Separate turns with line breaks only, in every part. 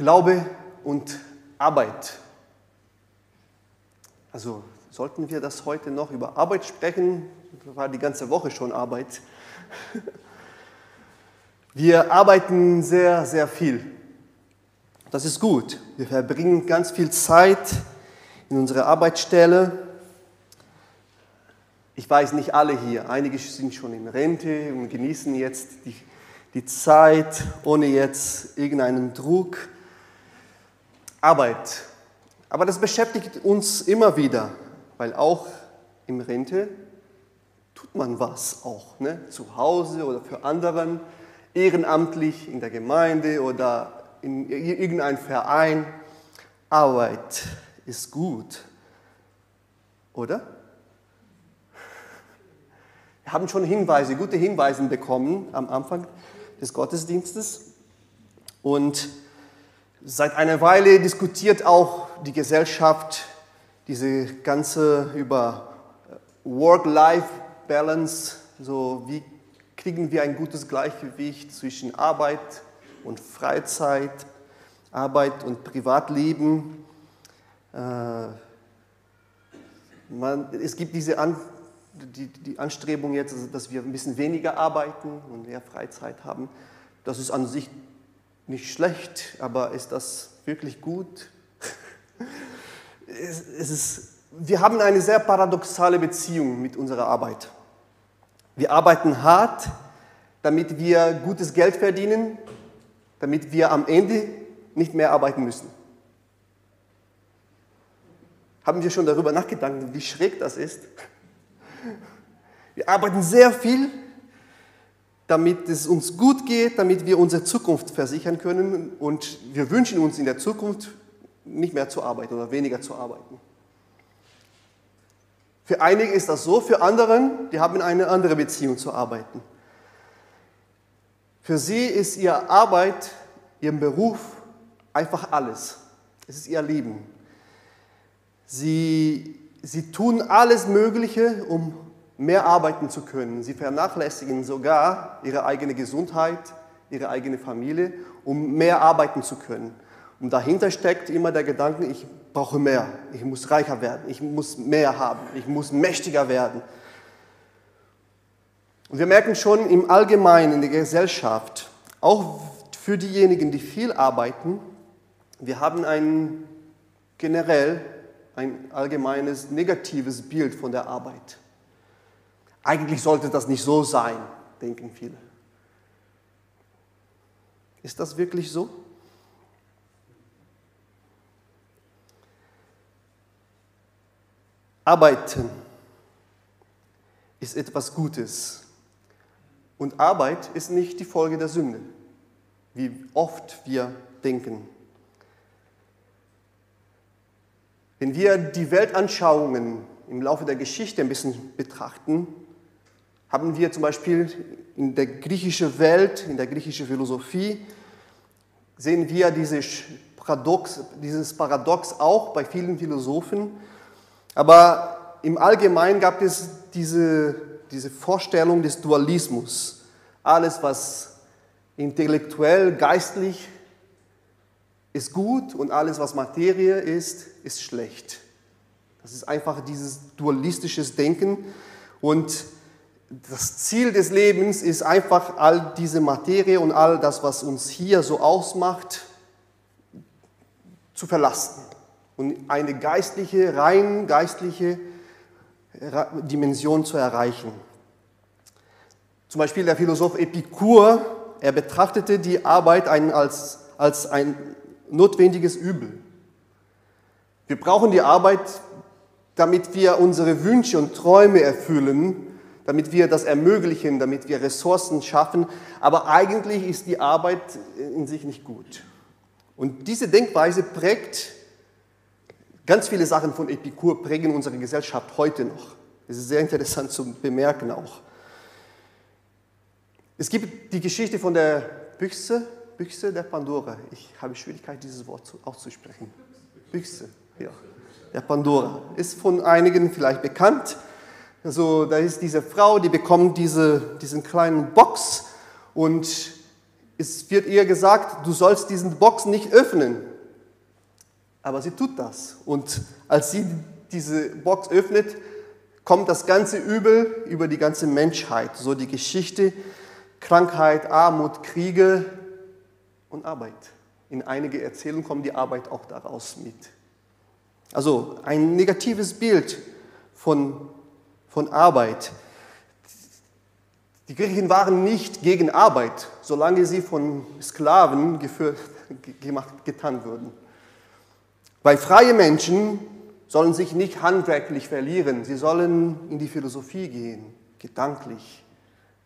Glaube und Arbeit. Also sollten wir das heute noch über Arbeit sprechen? Das war die ganze Woche schon Arbeit. Wir arbeiten sehr, sehr viel. Das ist gut. Wir verbringen ganz viel Zeit in unserer Arbeitsstelle. Ich weiß nicht alle hier. Einige sind schon in Rente und genießen jetzt die, die Zeit ohne jetzt irgendeinen Druck. Arbeit. Aber das beschäftigt uns immer wieder, weil auch im Rente tut man was auch, ne? zu Hause oder für anderen, ehrenamtlich in der Gemeinde oder in irgendeinem Verein. Arbeit ist gut, oder? Wir haben schon Hinweise, gute Hinweise bekommen am Anfang des Gottesdienstes und Seit einer Weile diskutiert auch die Gesellschaft diese ganze über äh, Work-Life-Balance, so wie kriegen wir ein gutes Gleichgewicht zwischen Arbeit und Freizeit, Arbeit und Privatleben. Äh, man, es gibt diese An, die, die Anstrebung jetzt, dass wir ein bisschen weniger arbeiten und mehr Freizeit haben. Das ist an sich nicht schlecht, aber ist das wirklich gut? es, ist, wir haben eine sehr paradoxale Beziehung mit unserer Arbeit. Wir arbeiten hart, damit wir gutes Geld verdienen, damit wir am Ende nicht mehr arbeiten müssen. Haben wir schon darüber nachgedacht, wie schräg das ist? Wir arbeiten sehr viel, damit es uns gut geht, damit wir unsere Zukunft versichern können und wir wünschen uns in der Zukunft nicht mehr zu arbeiten oder weniger zu arbeiten. Für einige ist das so, für anderen, die haben eine andere Beziehung zu arbeiten. Für sie ist ihre Arbeit, ihr Beruf einfach alles. Es ist ihr Leben. Sie, sie tun alles Mögliche, um mehr arbeiten zu können. Sie vernachlässigen sogar ihre eigene Gesundheit, ihre eigene Familie, um mehr arbeiten zu können. Und dahinter steckt immer der Gedanke, ich brauche mehr, ich muss reicher werden, ich muss mehr haben, ich muss mächtiger werden. Und wir merken schon im Allgemeinen in der Gesellschaft, auch für diejenigen, die viel arbeiten, wir haben ein generell ein allgemeines negatives Bild von der Arbeit. Eigentlich sollte das nicht so sein, denken viele. Ist das wirklich so? Arbeiten ist etwas Gutes. Und Arbeit ist nicht die Folge der Sünde, wie oft wir denken. Wenn wir die Weltanschauungen im Laufe der Geschichte ein bisschen betrachten, haben wir zum Beispiel in der griechischen Welt, in der griechischen Philosophie, sehen wir dieses Paradox, dieses Paradox auch bei vielen Philosophen. Aber im Allgemeinen gab es diese, diese Vorstellung des Dualismus. Alles, was intellektuell, geistlich ist gut und alles, was Materie ist, ist schlecht. Das ist einfach dieses dualistisches Denken und das Ziel des Lebens ist einfach all diese Materie und all das, was uns hier so ausmacht, zu verlassen und eine geistliche, rein geistliche Dimension zu erreichen. Zum Beispiel der Philosoph Epikur, er betrachtete die Arbeit als, als ein notwendiges Übel. Wir brauchen die Arbeit, damit wir unsere Wünsche und Träume erfüllen damit wir das ermöglichen, damit wir Ressourcen schaffen. Aber eigentlich ist die Arbeit in sich nicht gut. Und diese Denkweise prägt ganz viele Sachen von Epikur, prägen unsere Gesellschaft heute noch. Es ist sehr interessant zu bemerken auch. Es gibt die Geschichte von der Büchse, Büchse der Pandora. Ich habe Schwierigkeit, dieses Wort auszusprechen. Büchse, ja. Der Pandora. Ist von einigen vielleicht bekannt. Also da ist diese Frau, die bekommt diese, diesen kleinen Box und es wird ihr gesagt, du sollst diesen Box nicht öffnen. Aber sie tut das. Und als sie diese Box öffnet, kommt das ganze Übel über die ganze Menschheit. So die Geschichte, Krankheit, Armut, Kriege und Arbeit. In einige Erzählungen kommt die Arbeit auch daraus mit. Also ein negatives Bild von, von Arbeit. Die Griechen waren nicht gegen Arbeit, solange sie von Sklaven geführt, gemacht, getan würden. Weil freie Menschen sollen sich nicht handwerklich verlieren, sie sollen in die Philosophie gehen, gedanklich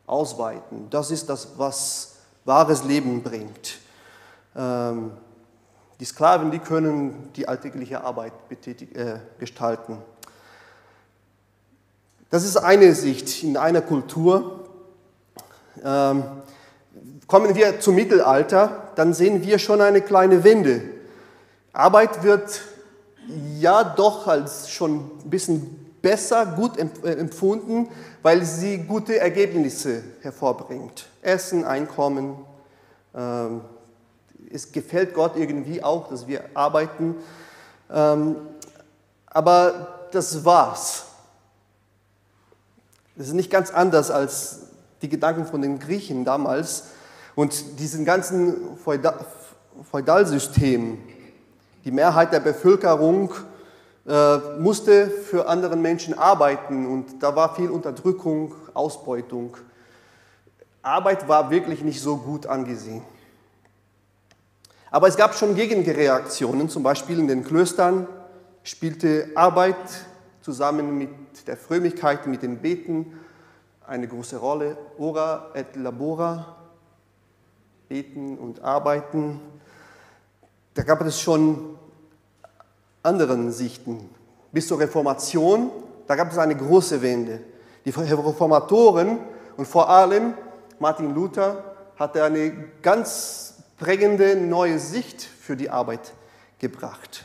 ausweiten. Das ist das, was wahres Leben bringt. Ähm, die Sklaven, die können die alltägliche Arbeit äh, gestalten. Das ist eine Sicht in einer Kultur. Ähm, kommen wir zum Mittelalter, dann sehen wir schon eine kleine Wende. Arbeit wird ja doch als schon ein bisschen besser, gut äh, empfunden, weil sie gute Ergebnisse hervorbringt. Essen, Einkommen. Ähm, es gefällt Gott irgendwie auch, dass wir arbeiten. Ähm, aber das war's. Das ist nicht ganz anders als die Gedanken von den Griechen damals und diesen ganzen Feudalsystem. Die Mehrheit der Bevölkerung äh, musste für andere Menschen arbeiten und da war viel Unterdrückung, Ausbeutung. Arbeit war wirklich nicht so gut angesehen. Aber es gab schon Gegenreaktionen, zum Beispiel in den Klöstern spielte Arbeit zusammen mit der Frömmigkeit, mit dem Beten eine große Rolle. Ora et labora, beten und arbeiten. Da gab es schon anderen Sichten. Bis zur Reformation, da gab es eine große Wende. Die Reformatoren und vor allem Martin Luther hatte eine ganz prägende neue Sicht für die Arbeit gebracht.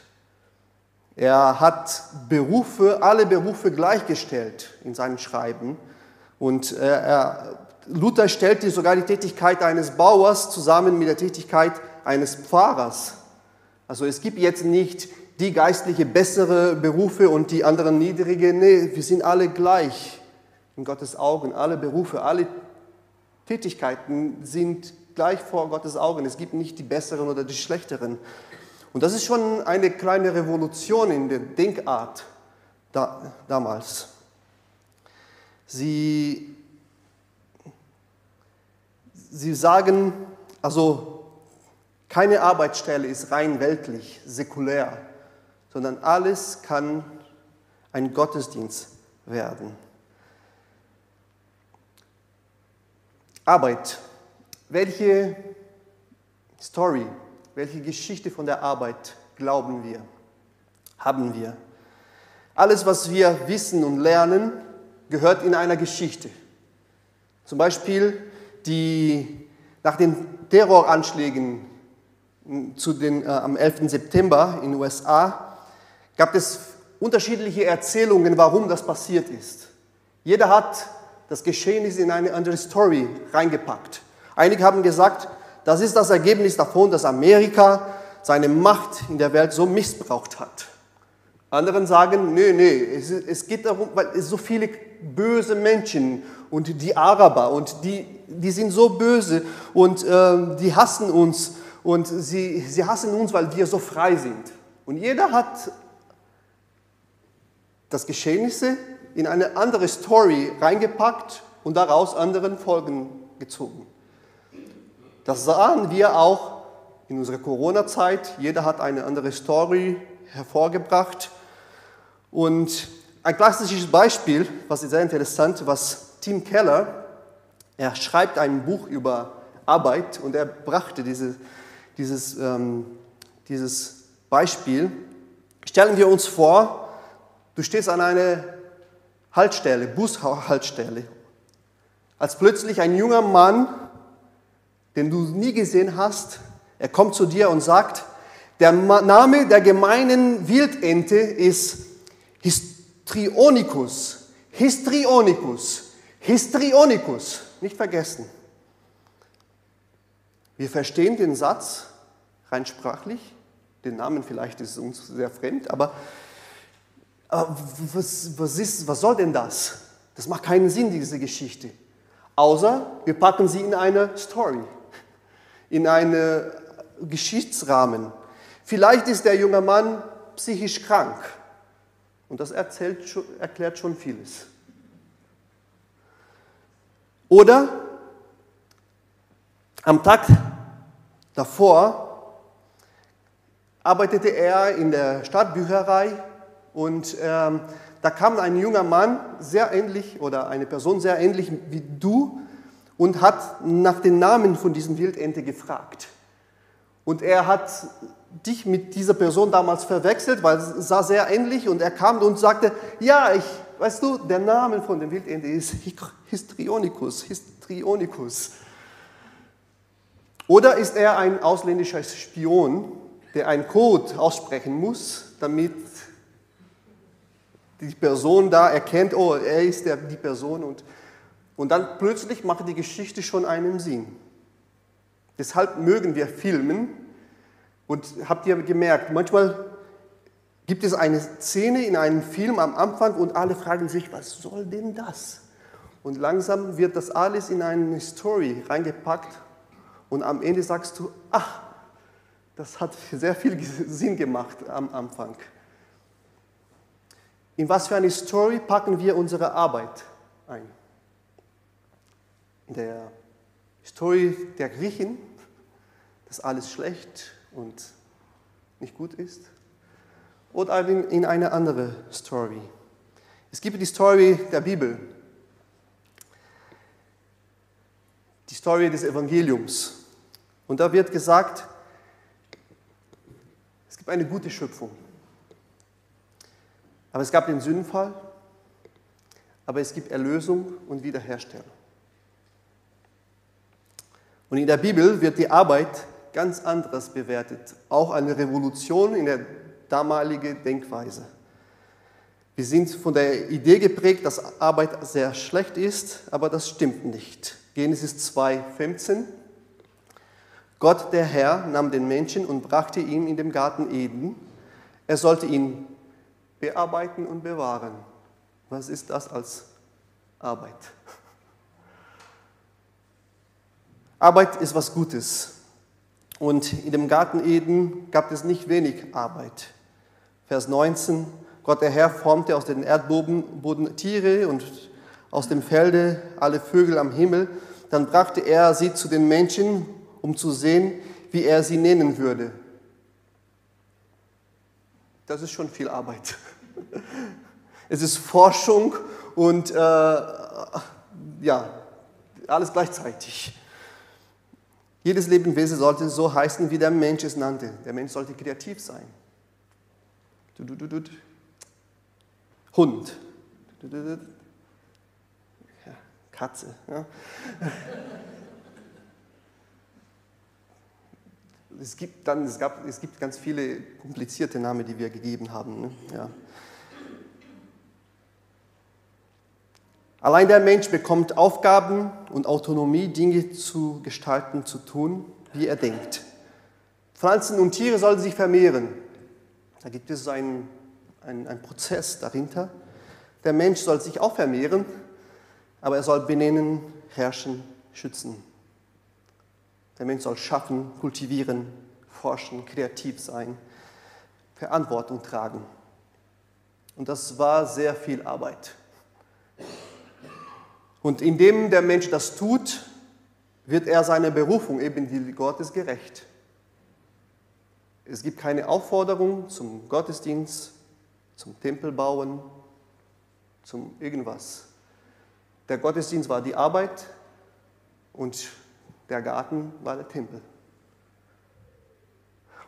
Er hat Berufe, alle Berufe gleichgestellt in seinen Schreiben. Und äh, er, Luther stellte sogar die Tätigkeit eines Bauers zusammen mit der Tätigkeit eines Pfarrers. Also es gibt jetzt nicht die geistliche bessere Berufe und die anderen niedrige. Nee, wir sind alle gleich in Gottes Augen. Alle Berufe, alle Tätigkeiten sind gleich vor Gottes Augen. Es gibt nicht die besseren oder die schlechteren. Und das ist schon eine kleine Revolution in der Denkart da, damals. Sie, sie sagen, also keine Arbeitsstelle ist rein weltlich, säkulär, sondern alles kann ein Gottesdienst werden. Arbeit. Welche Story welche Geschichte von der Arbeit glauben wir? Haben wir? Alles, was wir wissen und lernen, gehört in einer Geschichte. Zum Beispiel die, nach den Terroranschlägen zu den, äh, am 11. September in den USA gab es unterschiedliche Erzählungen, warum das passiert ist. Jeder hat das Geschehnis in eine andere Story reingepackt. Einige haben gesagt, das ist das Ergebnis davon, dass Amerika seine Macht in der Welt so missbraucht hat. Anderen sagen, nee, nee, es, es geht darum, weil es so viele böse Menschen und die Araber und die, die sind so böse und äh, die hassen uns und sie, sie hassen uns, weil wir so frei sind. Und jeder hat das Geschehnisse in eine andere Story reingepackt und daraus anderen Folgen gezogen. Das sahen wir auch in unserer Corona-Zeit. Jeder hat eine andere Story hervorgebracht. Und ein klassisches Beispiel, was ist sehr interessant, was Tim Keller, er schreibt ein Buch über Arbeit und er brachte diese, dieses, ähm, dieses Beispiel. Stellen wir uns vor, du stehst an einer Haltestelle, Bushaltestelle, als plötzlich ein junger Mann den du nie gesehen hast, er kommt zu dir und sagt, der Name der gemeinen Wildente ist Histrionicus. Histrionicus. Histrionicus. Nicht vergessen. Wir verstehen den Satz rein sprachlich, den Namen vielleicht ist uns sehr fremd, aber, aber was, was, ist, was soll denn das? Das macht keinen Sinn, diese Geschichte. Außer wir packen sie in eine Story, in einen Geschichtsrahmen. Vielleicht ist der junge Mann psychisch krank und das erzählt, erklärt schon vieles. Oder am Tag davor arbeitete er in der Stadtbücherei und ähm, da kam ein junger Mann, sehr ähnlich oder eine Person sehr ähnlich wie du und hat nach den Namen von diesem Wildente gefragt. Und er hat dich mit dieser Person damals verwechselt, weil es sah sehr ähnlich und er kam und sagte, ja, ich, weißt du, der Name von dem Wildente ist Histrionicus, Histrionicus. Oder ist er ein ausländischer Spion, der einen Code aussprechen muss, damit die Person da erkennt, oh, er ist der, die Person und, und dann plötzlich macht die Geschichte schon einen Sinn. Deshalb mögen wir filmen und habt ihr gemerkt, manchmal gibt es eine Szene in einem Film am Anfang und alle fragen sich, was soll denn das? Und langsam wird das alles in eine Story reingepackt und am Ende sagst du, ach, das hat sehr viel Sinn gemacht am Anfang. In was für eine Story packen wir unsere Arbeit ein? In der Story der Griechen, dass alles schlecht und nicht gut ist? Oder in eine andere Story? Es gibt die Story der Bibel, die Story des Evangeliums. Und da wird gesagt, es gibt eine gute Schöpfung. Aber es gab den Sündenfall, aber es gibt Erlösung und Wiederherstellung. Und in der Bibel wird die Arbeit ganz anderes bewertet, auch eine Revolution in der damaligen Denkweise. Wir sind von der Idee geprägt, dass Arbeit sehr schlecht ist, aber das stimmt nicht. Genesis 2,15 Gott der Herr nahm den Menschen und brachte ihn in den Garten Eden. Er sollte ihn bearbeiten und bewahren. Was ist das als Arbeit? Arbeit ist was Gutes. Und in dem Garten Eden gab es nicht wenig Arbeit. Vers 19, Gott der Herr formte aus dem Erdboden Tiere und aus dem Felde alle Vögel am Himmel. Dann brachte er sie zu den Menschen, um zu sehen, wie er sie nennen würde. Das ist schon viel Arbeit. Es ist Forschung und äh, ja, alles gleichzeitig. Jedes Lebewesen sollte so heißen, wie der Mensch es nannte. Der Mensch sollte kreativ sein. Hund. Katze. Ja. Es gibt, dann, es, gab, es gibt ganz viele komplizierte Namen, die wir gegeben haben. Ne? Ja. Allein der Mensch bekommt Aufgaben und Autonomie, Dinge zu gestalten, zu tun, wie er denkt. Pflanzen und Tiere sollen sich vermehren. Da gibt es einen, einen, einen Prozess dahinter. Der Mensch soll sich auch vermehren, aber er soll benennen, herrschen, schützen. Der Mensch soll schaffen, kultivieren, forschen, kreativ sein, Verantwortung tragen. Und das war sehr viel Arbeit. Und indem der Mensch das tut, wird er seiner Berufung, eben die Gottes, gerecht. Es gibt keine Aufforderung zum Gottesdienst, zum Tempelbauen, zum irgendwas. Der Gottesdienst war die Arbeit und der Garten war der Tempel.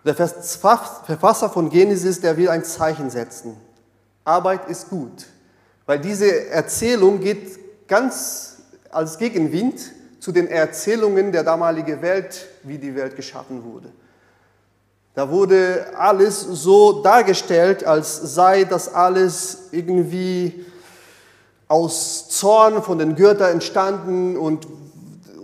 Der Verfasser von Genesis, der will ein Zeichen setzen. Arbeit ist gut, weil diese Erzählung geht ganz als Gegenwind zu den Erzählungen der damaligen Welt, wie die Welt geschaffen wurde. Da wurde alles so dargestellt, als sei das alles irgendwie aus Zorn von den Göttern entstanden und,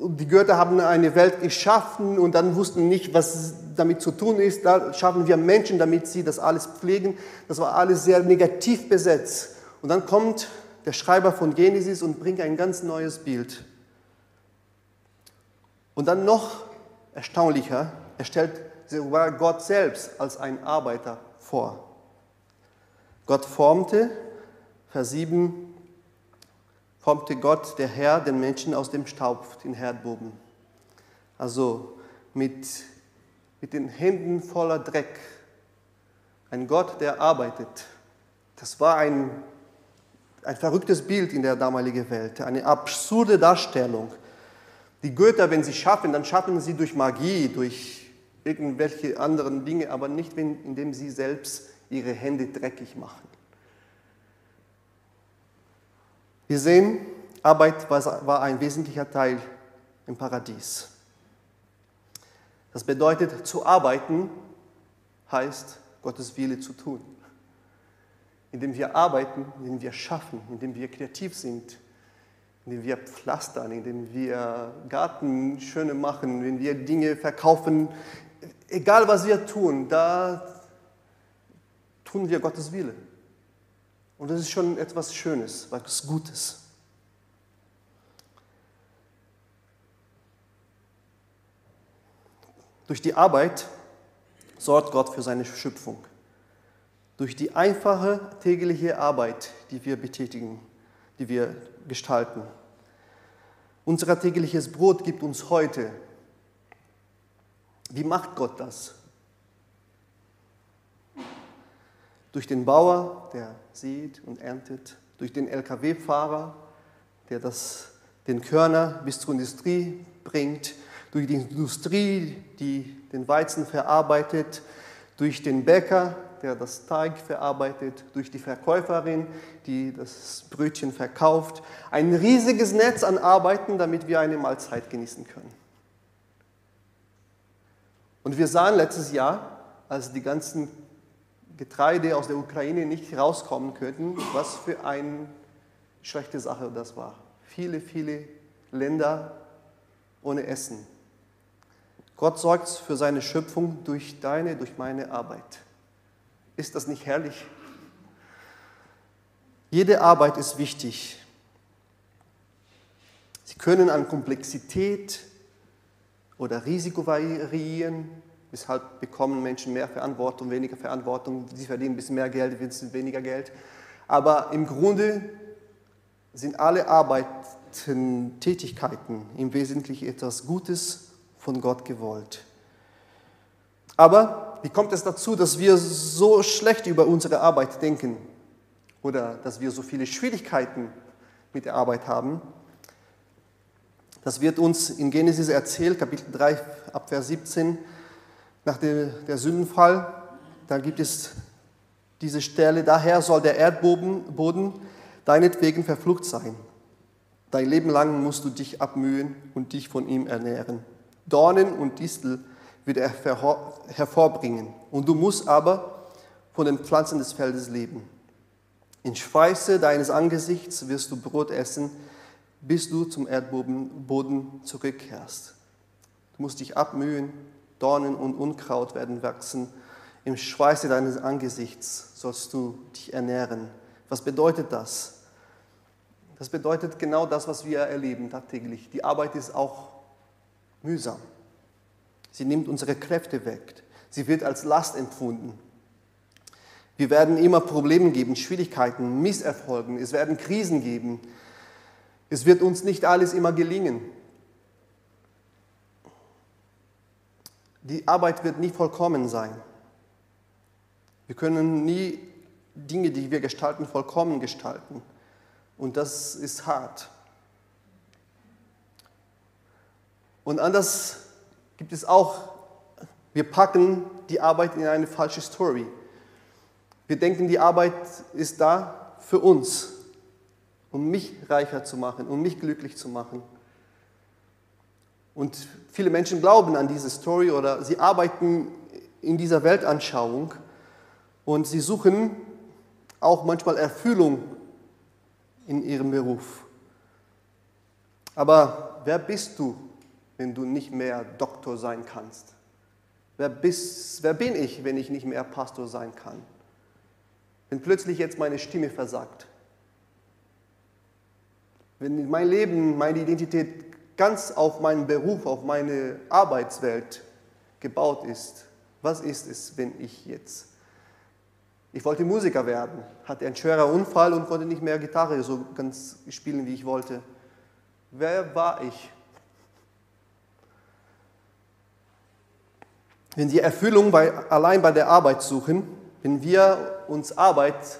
die Götter haben eine Welt geschaffen und dann wussten nicht, was damit zu tun ist. Da schaffen wir Menschen, damit sie das alles pflegen. Das war alles sehr negativ besetzt. Und dann kommt der Schreiber von Genesis und bringt ein ganz neues Bild. Und dann noch erstaunlicher, er stellt sogar Gott selbst als ein Arbeiter vor. Gott formte, Vers 7, formte Gott, der Herr, den Menschen aus dem Staub, den Herdbogen. Also mit, mit den Händen voller Dreck. Ein Gott, der arbeitet. Das war ein, ein verrücktes Bild in der damaligen Welt, eine absurde Darstellung. Die Götter, wenn sie schaffen, dann schaffen sie durch Magie, durch irgendwelche anderen Dinge, aber nicht, indem sie selbst ihre Hände dreckig machen. Wir sehen, Arbeit war ein wesentlicher Teil im Paradies. Das bedeutet, zu arbeiten heißt, Gottes Wille zu tun. Indem wir arbeiten, indem wir schaffen, indem wir kreativ sind, indem wir pflastern, indem wir Garten schöne machen, indem wir Dinge verkaufen, egal was wir tun, da tun wir Gottes Wille. Und das ist schon etwas Schönes, etwas Gutes. Durch die Arbeit sorgt Gott für seine Schöpfung. Durch die einfache tägliche Arbeit, die wir betätigen, die wir gestalten. Unser tägliches Brot gibt uns heute. Wie macht Gott das? durch den Bauer, der sieht und erntet, durch den Lkw-Fahrer, der das, den Körner bis zur Industrie bringt, durch die Industrie, die den Weizen verarbeitet, durch den Bäcker, der das Teig verarbeitet, durch die Verkäuferin, die das Brötchen verkauft. Ein riesiges Netz an Arbeiten, damit wir eine Mahlzeit genießen können. Und wir sahen letztes Jahr, als die ganzen Getreide aus der Ukraine nicht rauskommen könnten, was für eine schlechte Sache das war. Viele, viele Länder ohne Essen. Gott sorgt für seine Schöpfung durch deine, durch meine Arbeit. Ist das nicht herrlich? Jede Arbeit ist wichtig. Sie können an Komplexität oder Risiko variieren, Weshalb bekommen Menschen mehr Verantwortung, weniger Verantwortung, sie verdienen ein bisschen mehr Geld, weniger Geld. Aber im Grunde sind alle Arbeiten, Tätigkeiten im Wesentlichen etwas Gutes von Gott gewollt. Aber wie kommt es dazu, dass wir so schlecht über unsere Arbeit denken oder dass wir so viele Schwierigkeiten mit der Arbeit haben? Das wird uns in Genesis erzählt, Kapitel 3, Abvers 17 nach dem der Sündenfall, dann gibt es diese Stelle, daher soll der Erdboden Boden deinetwegen verflucht sein. Dein Leben lang musst du dich abmühen und dich von ihm ernähren. Dornen und Distel wird er hervorbringen. Und du musst aber von den Pflanzen des Feldes leben. In Schweiße deines Angesichts wirst du Brot essen, bis du zum Erdboden zurückkehrst. Du musst dich abmühen Dornen und Unkraut werden wachsen. Im Schweiße deines Angesichts sollst du dich ernähren. Was bedeutet das? Das bedeutet genau das, was wir erleben tagtäglich. Die Arbeit ist auch mühsam. Sie nimmt unsere Kräfte weg. Sie wird als Last empfunden. Wir werden immer Probleme geben, Schwierigkeiten, Misserfolgen. Es werden Krisen geben. Es wird uns nicht alles immer gelingen. Die Arbeit wird nie vollkommen sein. Wir können nie Dinge, die wir gestalten, vollkommen gestalten. Und das ist hart. Und anders gibt es auch, wir packen die Arbeit in eine falsche Story. Wir denken, die Arbeit ist da für uns, um mich reicher zu machen, um mich glücklich zu machen. Und viele Menschen glauben an diese Story oder sie arbeiten in dieser Weltanschauung und sie suchen auch manchmal Erfüllung in ihrem Beruf. Aber wer bist du wenn du nicht mehr Doktor sein kannst? Wer, bist, wer bin ich, wenn ich nicht mehr Pastor sein kann? Wenn plötzlich jetzt meine Stimme versagt? Wenn mein Leben, meine Identität ganz auf meinen Beruf, auf meine Arbeitswelt gebaut ist, was ist es, wenn ich jetzt? Ich wollte Musiker werden, hatte einen schweren Unfall und konnte nicht mehr Gitarre so ganz spielen, wie ich wollte. Wer war ich? Wenn wir Erfüllung bei, allein bei der Arbeit suchen, wenn wir uns Arbeit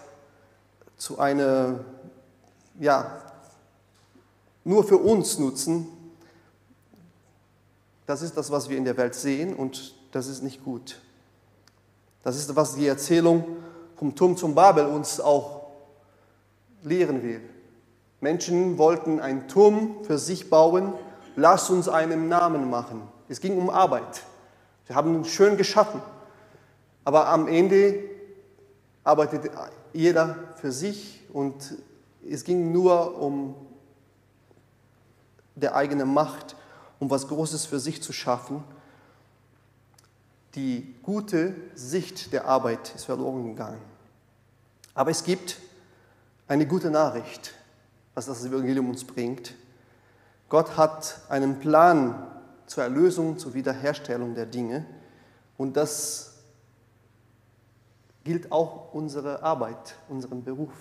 zu einer, ja, nur für uns nutzen, das ist das, was wir in der Welt sehen und das ist nicht gut. Das ist, was die Erzählung vom Turm zum Babel uns auch lehren will. Menschen wollten einen Turm für sich bauen, lass uns einen Namen machen. Es ging um Arbeit. Sie haben ihn schön geschaffen. Aber am Ende arbeitet jeder für sich und es ging nur um der eigene Macht um was Großes für sich zu schaffen. Die gute Sicht der Arbeit ist verloren gegangen. Aber es gibt eine gute Nachricht, was das Evangelium uns bringt. Gott hat einen Plan zur Erlösung, zur Wiederherstellung der Dinge. Und das gilt auch unsere Arbeit, unseren Beruf.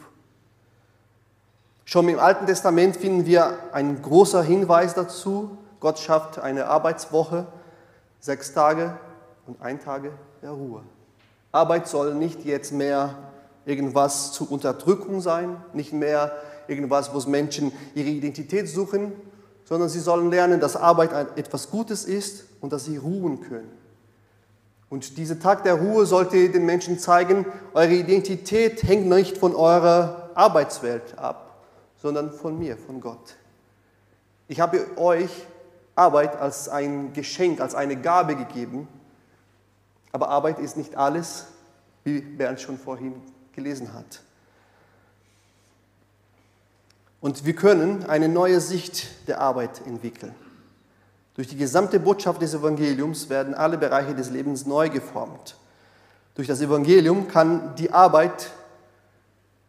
Schon im Alten Testament finden wir einen großen Hinweis dazu, Gott schafft eine Arbeitswoche, sechs Tage und ein Tage der Ruhe. Arbeit soll nicht jetzt mehr irgendwas zur Unterdrückung sein, nicht mehr irgendwas, wo Menschen ihre Identität suchen, sondern sie sollen lernen, dass Arbeit etwas Gutes ist und dass sie ruhen können. Und dieser Tag der Ruhe sollte den Menschen zeigen, eure Identität hängt nicht von eurer Arbeitswelt ab, sondern von mir, von Gott. Ich habe euch Arbeit als ein Geschenk, als eine Gabe gegeben. Aber Arbeit ist nicht alles, wie Bernd schon vorhin gelesen hat. Und wir können eine neue Sicht der Arbeit entwickeln. Durch die gesamte Botschaft des Evangeliums werden alle Bereiche des Lebens neu geformt. Durch das Evangelium kann die Arbeit,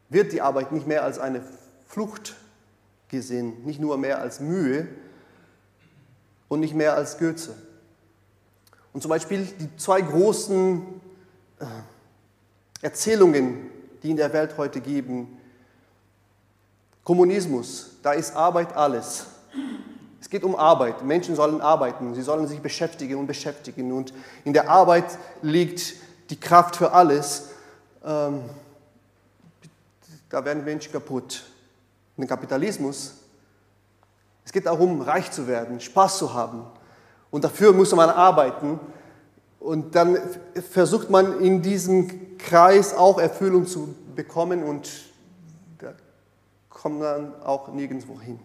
wird die Arbeit nicht mehr als eine Flucht gesehen, nicht nur mehr als Mühe, und nicht mehr als Goethe. Und zum Beispiel die zwei großen äh, Erzählungen, die in der Welt heute geben. Kommunismus, da ist Arbeit alles. Es geht um Arbeit. Menschen sollen arbeiten, sie sollen sich beschäftigen und beschäftigen. Und in der Arbeit liegt die Kraft für alles. Ähm, da werden Menschen kaputt. Und Kapitalismus es geht darum, reich zu werden, Spaß zu haben. Und dafür muss man arbeiten. Und dann versucht man in diesem Kreis auch Erfüllung zu bekommen und kommt man auch nirgendwo hin.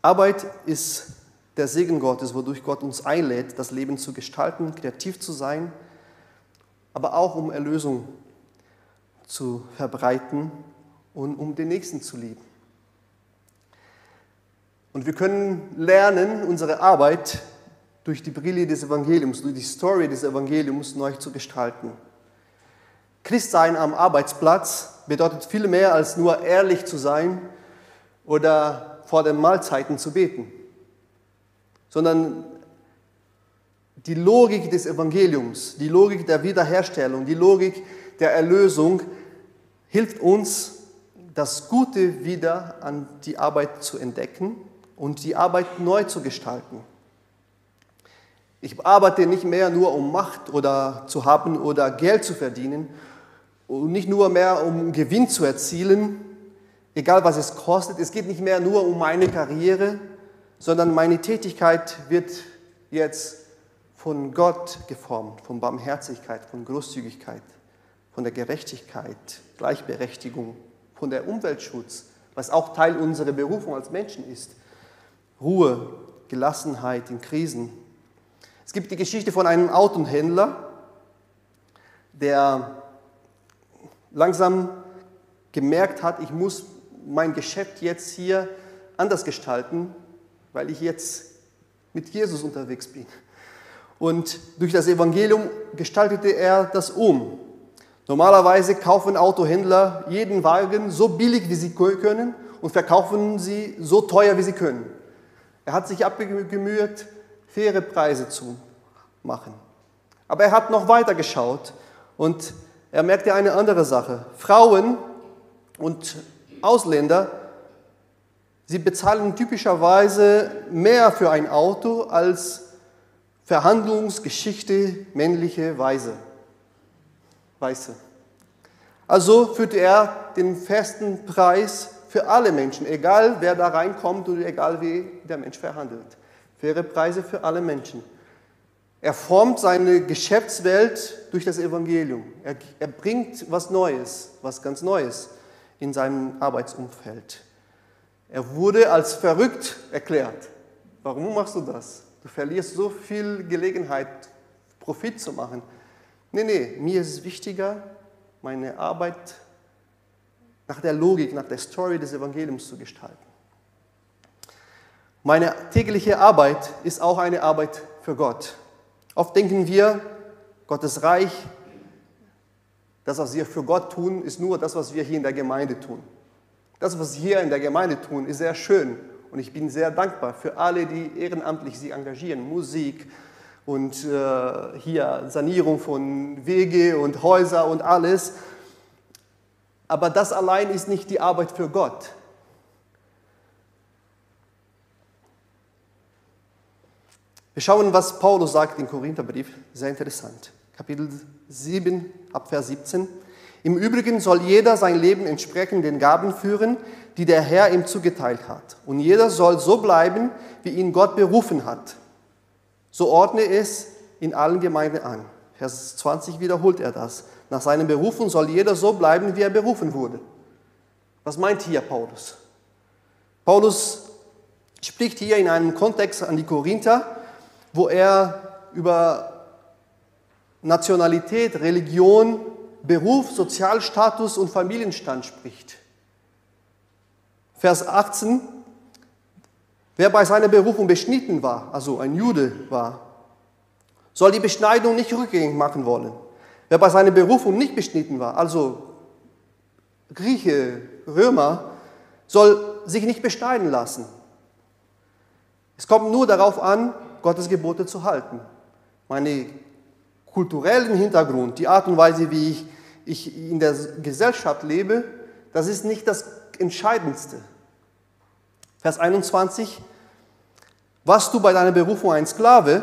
Arbeit ist der Segen Gottes, wodurch Gott uns einlädt, das Leben zu gestalten, kreativ zu sein, aber auch um Erlösung zu verbreiten und um den Nächsten zu lieben. Und wir können lernen, unsere Arbeit durch die Brille des Evangeliums, durch die Story des Evangeliums neu zu gestalten. Christsein am Arbeitsplatz bedeutet viel mehr als nur ehrlich zu sein oder vor den Mahlzeiten zu beten, sondern die Logik des Evangeliums, die Logik der Wiederherstellung, die Logik der Erlösung hilft uns, das Gute wieder an die Arbeit zu entdecken und die Arbeit neu zu gestalten. Ich arbeite nicht mehr nur um Macht oder zu haben oder Geld zu verdienen und nicht nur mehr um Gewinn zu erzielen, egal was es kostet. Es geht nicht mehr nur um meine Karriere, sondern meine Tätigkeit wird jetzt von Gott geformt, von Barmherzigkeit, von Großzügigkeit, von der Gerechtigkeit, Gleichberechtigung, von der Umweltschutz, was auch Teil unserer Berufung als Menschen ist. Ruhe, Gelassenheit in Krisen. Es gibt die Geschichte von einem Autohändler, der langsam gemerkt hat, ich muss mein Geschäft jetzt hier anders gestalten, weil ich jetzt mit Jesus unterwegs bin. Und durch das Evangelium gestaltete er das um. Normalerweise kaufen Autohändler jeden Wagen so billig, wie sie können und verkaufen sie so teuer, wie sie können. Er hat sich abgemüht, faire Preise zu machen. Aber er hat noch weiter geschaut und er merkte eine andere Sache. Frauen und Ausländer, sie bezahlen typischerweise mehr für ein Auto als Verhandlungsgeschichte männliche Weise. Weiße. Also führte er den festen Preis für alle Menschen, egal wer da reinkommt oder egal wie der Mensch verhandelt. Faire Preise für alle Menschen. Er formt seine Geschäftswelt durch das Evangelium. Er, er bringt was Neues, was ganz Neues in seinem Arbeitsumfeld. Er wurde als verrückt erklärt. Warum machst du das? Du verlierst so viel Gelegenheit, Profit zu machen. Nee, nee, mir ist wichtiger, meine Arbeit nach der Logik, nach der Story des Evangeliums zu gestalten. Meine tägliche Arbeit ist auch eine Arbeit für Gott. Oft denken wir, Gottes Reich, das, was wir für Gott tun, ist nur das, was wir hier in der Gemeinde tun. Das, was wir hier in der Gemeinde tun, ist sehr schön und ich bin sehr dankbar für alle, die ehrenamtlich sich engagieren, Musik und äh, hier Sanierung von Wege und Häuser und alles. Aber das allein ist nicht die Arbeit für Gott. Wir schauen, was Paulus sagt im Korintherbrief. Sehr interessant. Kapitel 7, Abvers 17. Im Übrigen soll jeder sein Leben entsprechend den Gaben führen, die der Herr ihm zugeteilt hat. Und jeder soll so bleiben, wie ihn Gott berufen hat. So ordne es in allen Gemeinden an. Vers 20 wiederholt er das. Nach seinem Berufen soll jeder so bleiben, wie er berufen wurde. Was meint hier Paulus? Paulus spricht hier in einem Kontext an die Korinther, wo er über Nationalität, Religion, Beruf, Sozialstatus und Familienstand spricht. Vers 18, wer bei seiner Berufung beschnitten war, also ein Jude war, soll die Beschneidung nicht rückgängig machen wollen. Wer bei seiner Berufung nicht beschnitten war, also Grieche, Römer, soll sich nicht beschneiden lassen. Es kommt nur darauf an, Gottes Gebote zu halten. Meine kulturellen Hintergrund, die Art und Weise, wie ich, ich in der Gesellschaft lebe, das ist nicht das Entscheidendste. Vers 21, was du bei deiner Berufung ein Sklave,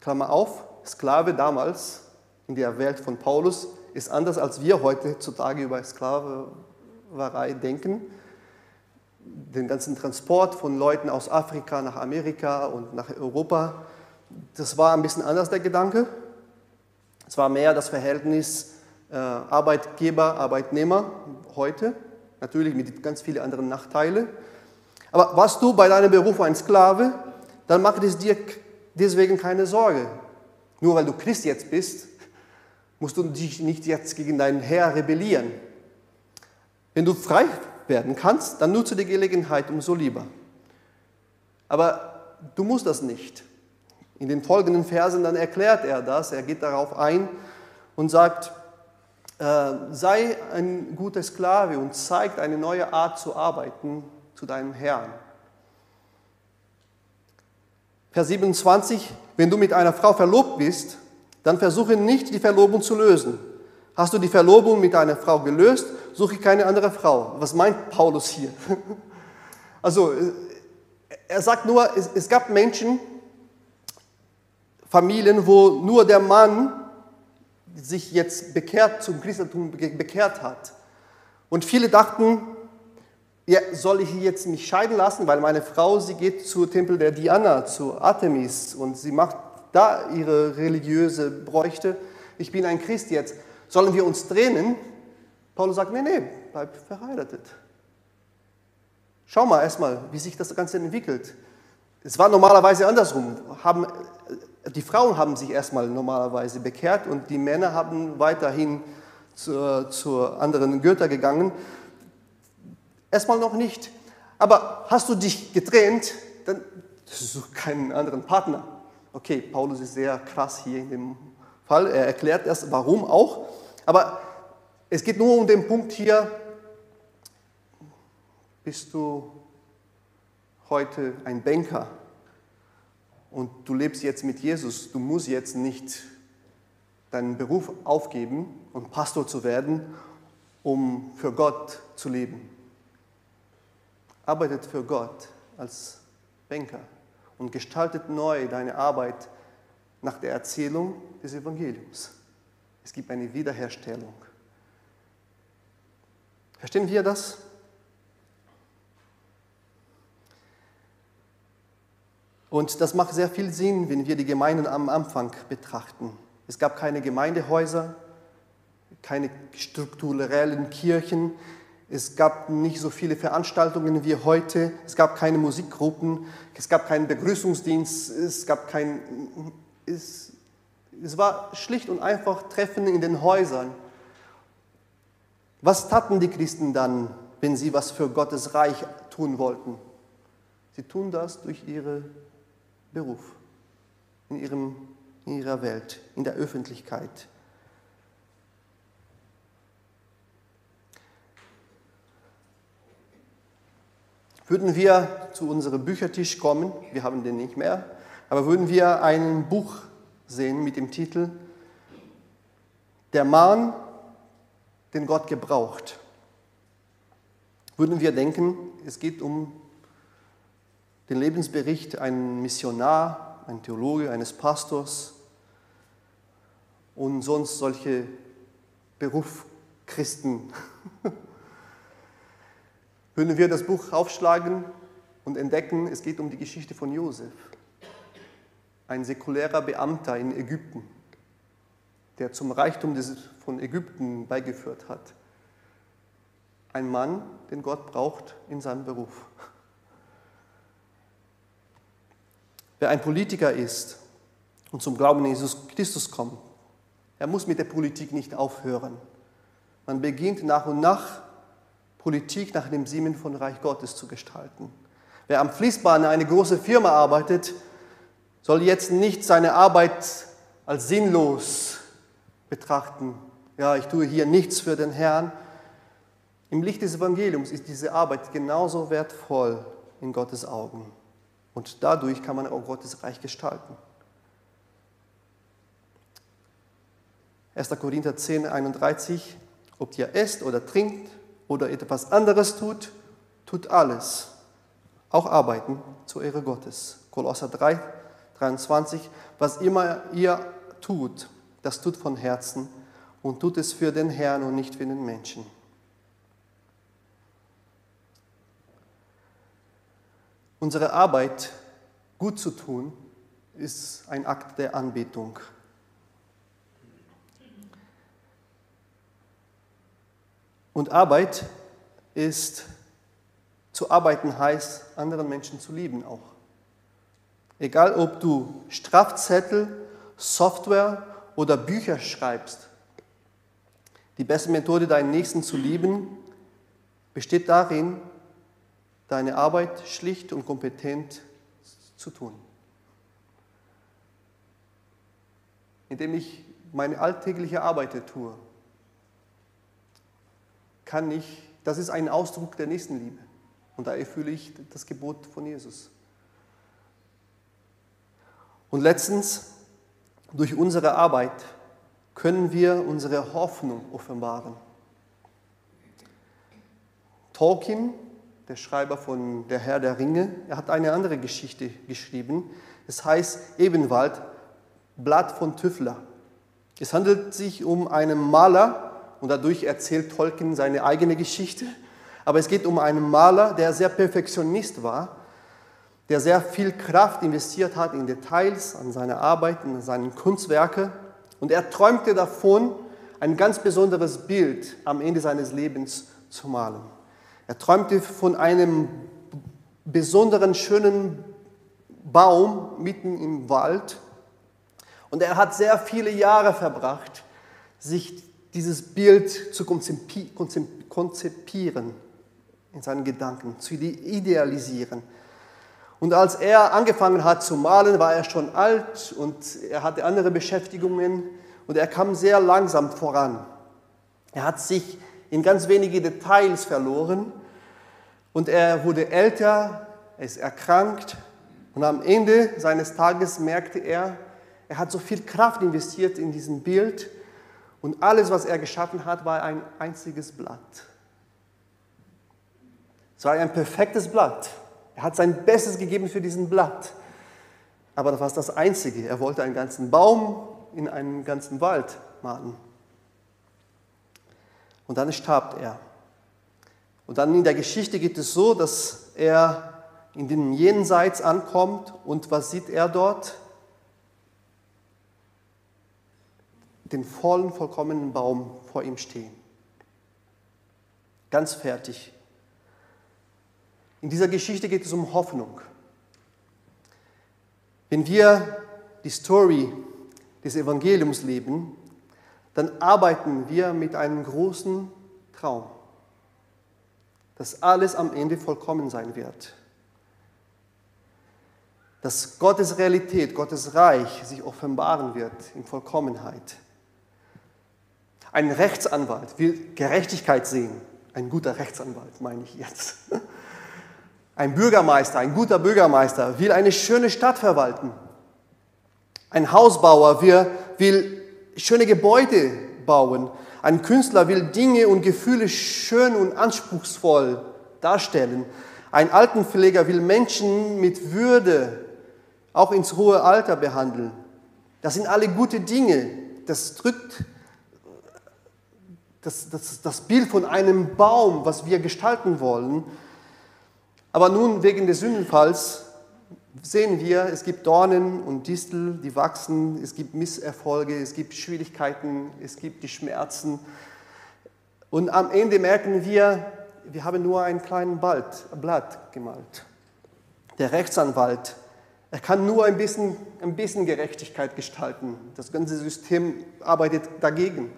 Klammer auf, Sklave damals in der Welt von Paulus ist anders, als wir heutzutage über Sklaverei denken den ganzen Transport von Leuten aus Afrika nach Amerika und nach Europa, das war ein bisschen anders der Gedanke. Es war mehr das Verhältnis äh, Arbeitgeber, Arbeitnehmer heute, natürlich mit ganz vielen anderen Nachteilen. Aber warst du bei deinem Beruf ein Sklave, dann macht es dir deswegen keine Sorge. Nur weil du Christ jetzt bist, musst du dich nicht jetzt gegen deinen Herr rebellieren. Wenn du frei werden kannst, dann nutze die Gelegenheit umso lieber. Aber du musst das nicht. In den folgenden Versen dann erklärt er das, er geht darauf ein und sagt, äh, sei ein guter Sklave und zeigt eine neue Art zu arbeiten zu deinem Herrn. Vers 27, wenn du mit einer Frau verlobt bist, dann versuche nicht die Verlobung zu lösen. Hast du die Verlobung mit einer Frau gelöst, suche keine andere Frau. Was meint Paulus hier? Also, er sagt nur, es, es gab Menschen, Familien, wo nur der Mann sich jetzt bekehrt zum Christentum bekehrt hat. Und viele dachten, ja, soll ich jetzt mich scheiden lassen, weil meine Frau, sie geht zum Tempel der Diana, zu Artemis und sie macht da ihre religiöse Bräuchte. Ich bin ein Christ jetzt. Sollen wir uns trennen? Paulus sagt, nee, nee, bleib verheiratet. Schau mal erstmal, wie sich das Ganze entwickelt. Es war normalerweise andersrum. Haben, die Frauen haben sich erstmal normalerweise bekehrt und die Männer haben weiterhin zu, zu anderen Göttern gegangen. Erstmal noch nicht. Aber hast du dich getrennt, dann such keinen anderen Partner. Okay, Paulus ist sehr krass hier in dem Fall. Er erklärt erst, warum auch. Aber es geht nur um den Punkt hier, bist du heute ein Banker und du lebst jetzt mit Jesus. Du musst jetzt nicht deinen Beruf aufgeben und Pastor zu werden, um für Gott zu leben. Arbeitet für Gott als Banker und gestaltet neu deine Arbeit nach der Erzählung des Evangeliums. Es gibt eine Wiederherstellung. Verstehen wir das? Und das macht sehr viel Sinn, wenn wir die Gemeinden am Anfang betrachten. Es gab keine Gemeindehäuser, keine strukturellen Kirchen, es gab nicht so viele Veranstaltungen wie heute, es gab keine Musikgruppen, es gab keinen Begrüßungsdienst, es gab kein. Es, es war schlicht und einfach Treffen in den Häusern. Was taten die Christen dann, wenn sie was für Gottes Reich tun wollten? Sie tun das durch ihren Beruf, in, ihrem, in ihrer Welt, in der Öffentlichkeit. Würden wir zu unserem Büchertisch kommen, wir haben den nicht mehr, aber würden wir ein Buch sehen mit dem Titel Der Mann, den Gott gebraucht, würden wir denken, es geht um den Lebensbericht eines Missionar, ein Theologe, eines Pastors und sonst solche Berufchristen. Würden wir das Buch aufschlagen und entdecken, es geht um die Geschichte von Josef, ein säkulärer Beamter in Ägypten, der zum Reichtum von Ägypten beigeführt hat. Ein Mann, den Gott braucht in seinem Beruf. Wer ein Politiker ist und zum Glauben an Jesus Christus kommt, er muss mit der Politik nicht aufhören. Man beginnt nach und nach Politik nach dem Siemen von Reich Gottes zu gestalten. Wer am Fließband eine große Firma arbeitet, soll jetzt nicht seine Arbeit als sinnlos betrachten. Ja, ich tue hier nichts für den Herrn. Im Licht des Evangeliums ist diese Arbeit genauso wertvoll in Gottes Augen. Und dadurch kann man auch Gottes Reich gestalten. 1. Korinther 10, 31, ob ihr esst oder trinkt oder etwas anderes tut, tut alles, auch arbeiten zur Ehre Gottes. Kolosser 3, 23, was immer ihr tut, das tut von Herzen und tut es für den Herrn und nicht für den Menschen. Unsere Arbeit gut zu tun, ist ein Akt der Anbetung. Und Arbeit ist, zu arbeiten heißt, anderen Menschen zu lieben auch. Egal ob du Strafzettel, Software oder Bücher schreibst. Die beste Methode, deinen Nächsten zu lieben, besteht darin, deine Arbeit schlicht und kompetent zu tun. Indem ich meine alltägliche Arbeit tue, kann ich, das ist ein Ausdruck der Nächstenliebe. Und da erfülle ich das Gebot von Jesus. Und letztens, durch unsere Arbeit können wir unsere Hoffnung offenbaren. Tolkien, der Schreiber von Der Herr der Ringe, er hat eine andere Geschichte geschrieben. Es heißt Ebenwald, Blatt von Tüffler. Es handelt sich um einen Maler, und dadurch erzählt Tolkien seine eigene Geschichte. Aber es geht um einen Maler, der sehr Perfektionist war, der sehr viel Kraft investiert hat in Details, an seine Arbeit, in seine Kunstwerke. Und er träumte davon, ein ganz besonderes Bild am Ende seines Lebens zu malen. Er träumte von einem besonderen, schönen Baum mitten im Wald. Und er hat sehr viele Jahre verbracht, sich dieses Bild zu konzipieren in seinen Gedanken, zu idealisieren. Und als er angefangen hat zu malen, war er schon alt und er hatte andere Beschäftigungen und er kam sehr langsam voran. Er hat sich in ganz wenige Details verloren und er wurde älter, er ist erkrankt und am Ende seines Tages merkte er, er hat so viel Kraft investiert in diesem Bild und alles, was er geschaffen hat, war ein einziges Blatt. Es war ein perfektes Blatt. Er hat sein Bestes gegeben für diesen Blatt. Aber das war das Einzige. Er wollte einen ganzen Baum in einen ganzen Wald malen. Und dann starb er. Und dann in der Geschichte geht es so, dass er in den Jenseits ankommt und was sieht er dort? Den vollen, vollkommenen Baum vor ihm stehen. Ganz fertig. In dieser Geschichte geht es um Hoffnung. Wenn wir die Story des Evangeliums leben, dann arbeiten wir mit einem großen Traum, dass alles am Ende vollkommen sein wird. Dass Gottes Realität, Gottes Reich sich offenbaren wird in Vollkommenheit. Ein Rechtsanwalt will Gerechtigkeit sehen. Ein guter Rechtsanwalt meine ich jetzt. Ein Bürgermeister, ein guter Bürgermeister will eine schöne Stadt verwalten. Ein Hausbauer will, schöne Gebäude bauen. Ein Künstler will Dinge und Gefühle schön und anspruchsvoll darstellen. Ein Altenpfleger will Menschen mit Würde auch ins hohe Alter behandeln. Das sind alle gute Dinge. Das drückt das, das, das Bild von einem Baum, was wir gestalten wollen. Aber nun wegen des Sündenfalls sehen wir, es gibt Dornen und Distel, die wachsen, es gibt Misserfolge, es gibt Schwierigkeiten, es gibt die Schmerzen. Und am Ende merken wir, wir haben nur einen kleinen Blatt gemalt. Der Rechtsanwalt, er kann nur ein bisschen, ein bisschen Gerechtigkeit gestalten. Das ganze System arbeitet dagegen.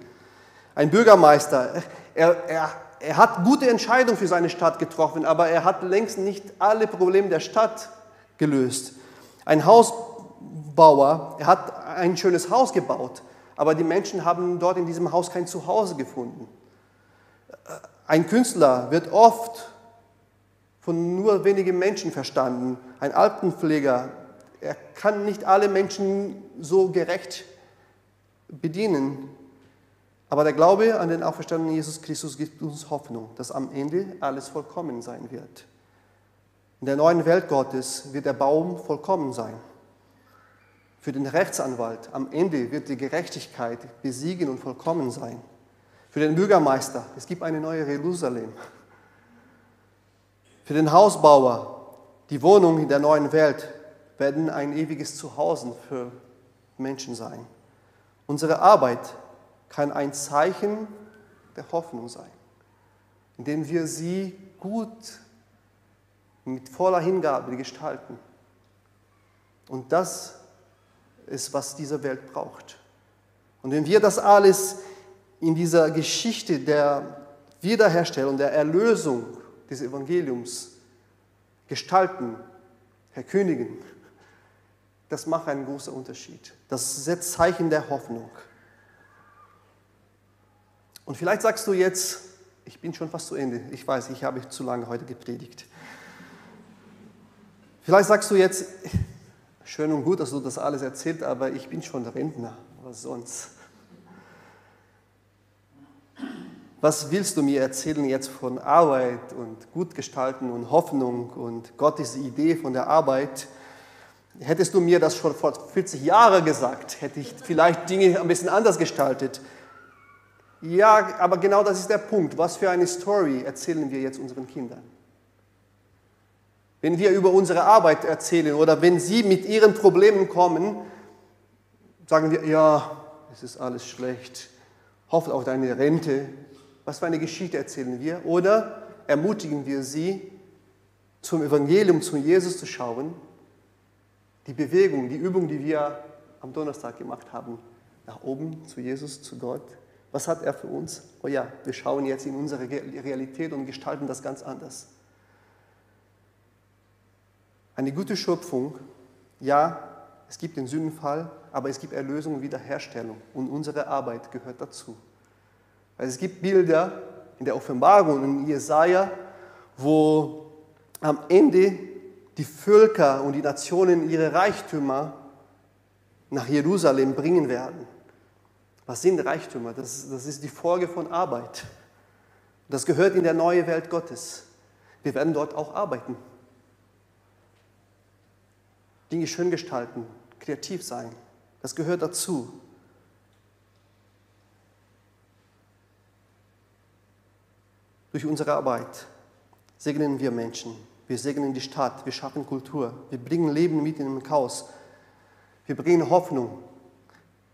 Ein Bürgermeister, er, er er hat gute Entscheidungen für seine Stadt getroffen, aber er hat längst nicht alle Probleme der Stadt gelöst. Ein Hausbauer, er hat ein schönes Haus gebaut, aber die Menschen haben dort in diesem Haus kein Zuhause gefunden. Ein Künstler wird oft von nur wenigen Menschen verstanden. Ein Altenpfleger, er kann nicht alle Menschen so gerecht bedienen. Aber der Glaube an den auferstandenen Jesus Christus gibt uns Hoffnung, dass am Ende alles vollkommen sein wird. In der neuen Welt Gottes wird der Baum vollkommen sein. Für den Rechtsanwalt am Ende wird die Gerechtigkeit besiegen und vollkommen sein. Für den Bürgermeister, es gibt eine neue Jerusalem. Für den Hausbauer, die Wohnung in der neuen Welt werden ein ewiges Zuhause für Menschen sein. Unsere Arbeit kann ein Zeichen der Hoffnung sein, indem wir sie gut mit voller Hingabe gestalten. Und das ist, was diese Welt braucht. Und wenn wir das alles in dieser Geschichte der Wiederherstellung, der Erlösung des Evangeliums gestalten, verkündigen, das macht einen großen Unterschied. Das setzt Zeichen der Hoffnung. Und vielleicht sagst du jetzt, ich bin schon fast zu Ende. Ich weiß, ich habe zu lange heute gepredigt. Vielleicht sagst du jetzt, schön und gut, dass du das alles erzählt, aber ich bin schon Rentner. Was sonst? Was willst du mir erzählen jetzt von Arbeit und Gutgestalten und Hoffnung und Gottes Idee von der Arbeit? Hättest du mir das schon vor 40 Jahren gesagt, hätte ich vielleicht Dinge ein bisschen anders gestaltet. Ja, aber genau das ist der Punkt. Was für eine Story erzählen wir jetzt unseren Kindern? Wenn wir über unsere Arbeit erzählen oder wenn sie mit ihren Problemen kommen, sagen wir, ja, es ist alles schlecht, hofft auf deine Rente. Was für eine Geschichte erzählen wir? Oder ermutigen wir sie, zum Evangelium, zu Jesus zu schauen, die Bewegung, die Übung, die wir am Donnerstag gemacht haben, nach oben zu Jesus, zu Gott Was hat er für uns? Oh ja, wir schauen jetzt in unsere Realität und gestalten das ganz anders. Eine gute Schöpfung, ja, es gibt den Sündenfall, aber es gibt Erlösung und Wiederherstellung und unsere Arbeit gehört dazu. Also es gibt Bilder in der Offenbarung und in Jesaja, wo am Ende die Völker und die Nationen ihre Reichtümer nach Jerusalem bringen werden. Was sind Reichtümer? Das, das ist die Folge von Arbeit. Das gehört in der neue Welt Gottes. Wir werden dort auch arbeiten. Dinge schön gestalten, kreativ sein. Das gehört dazu. Durch unsere Arbeit segnen wir Menschen. Wir segnen die Stadt. Wir schaffen Kultur. Wir bringen Leben mit in den Chaos. Wir bringen Hoffnung,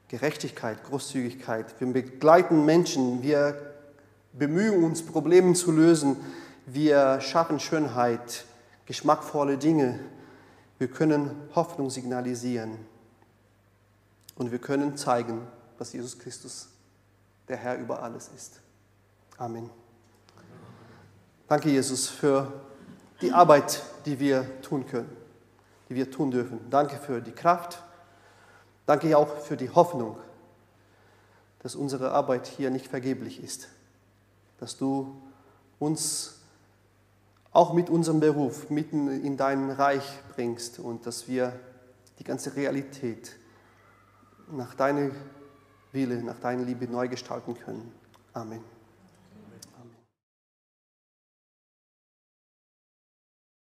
Gerechtigkeit, Großzügigkeit. Wir begleiten Menschen. Wir bemühen uns, Probleme zu lösen. Wir schaffen Schönheit, geschmackvolle Dinge. Wir können Hoffnung signalisieren. Und wir können zeigen, dass Jesus Christus der Herr über alles ist. Amen. Danke, Jesus, für die Arbeit, die wir tun können, die wir tun dürfen. Danke für die Kraft. Danke auch für die Hoffnung, dass unsere Arbeit hier nicht vergeblich ist, dass du uns auch mit unserem Beruf mitten in dein Reich bringst und dass wir die ganze Realität nach deiner Wille, nach deiner Liebe neu gestalten können. Amen.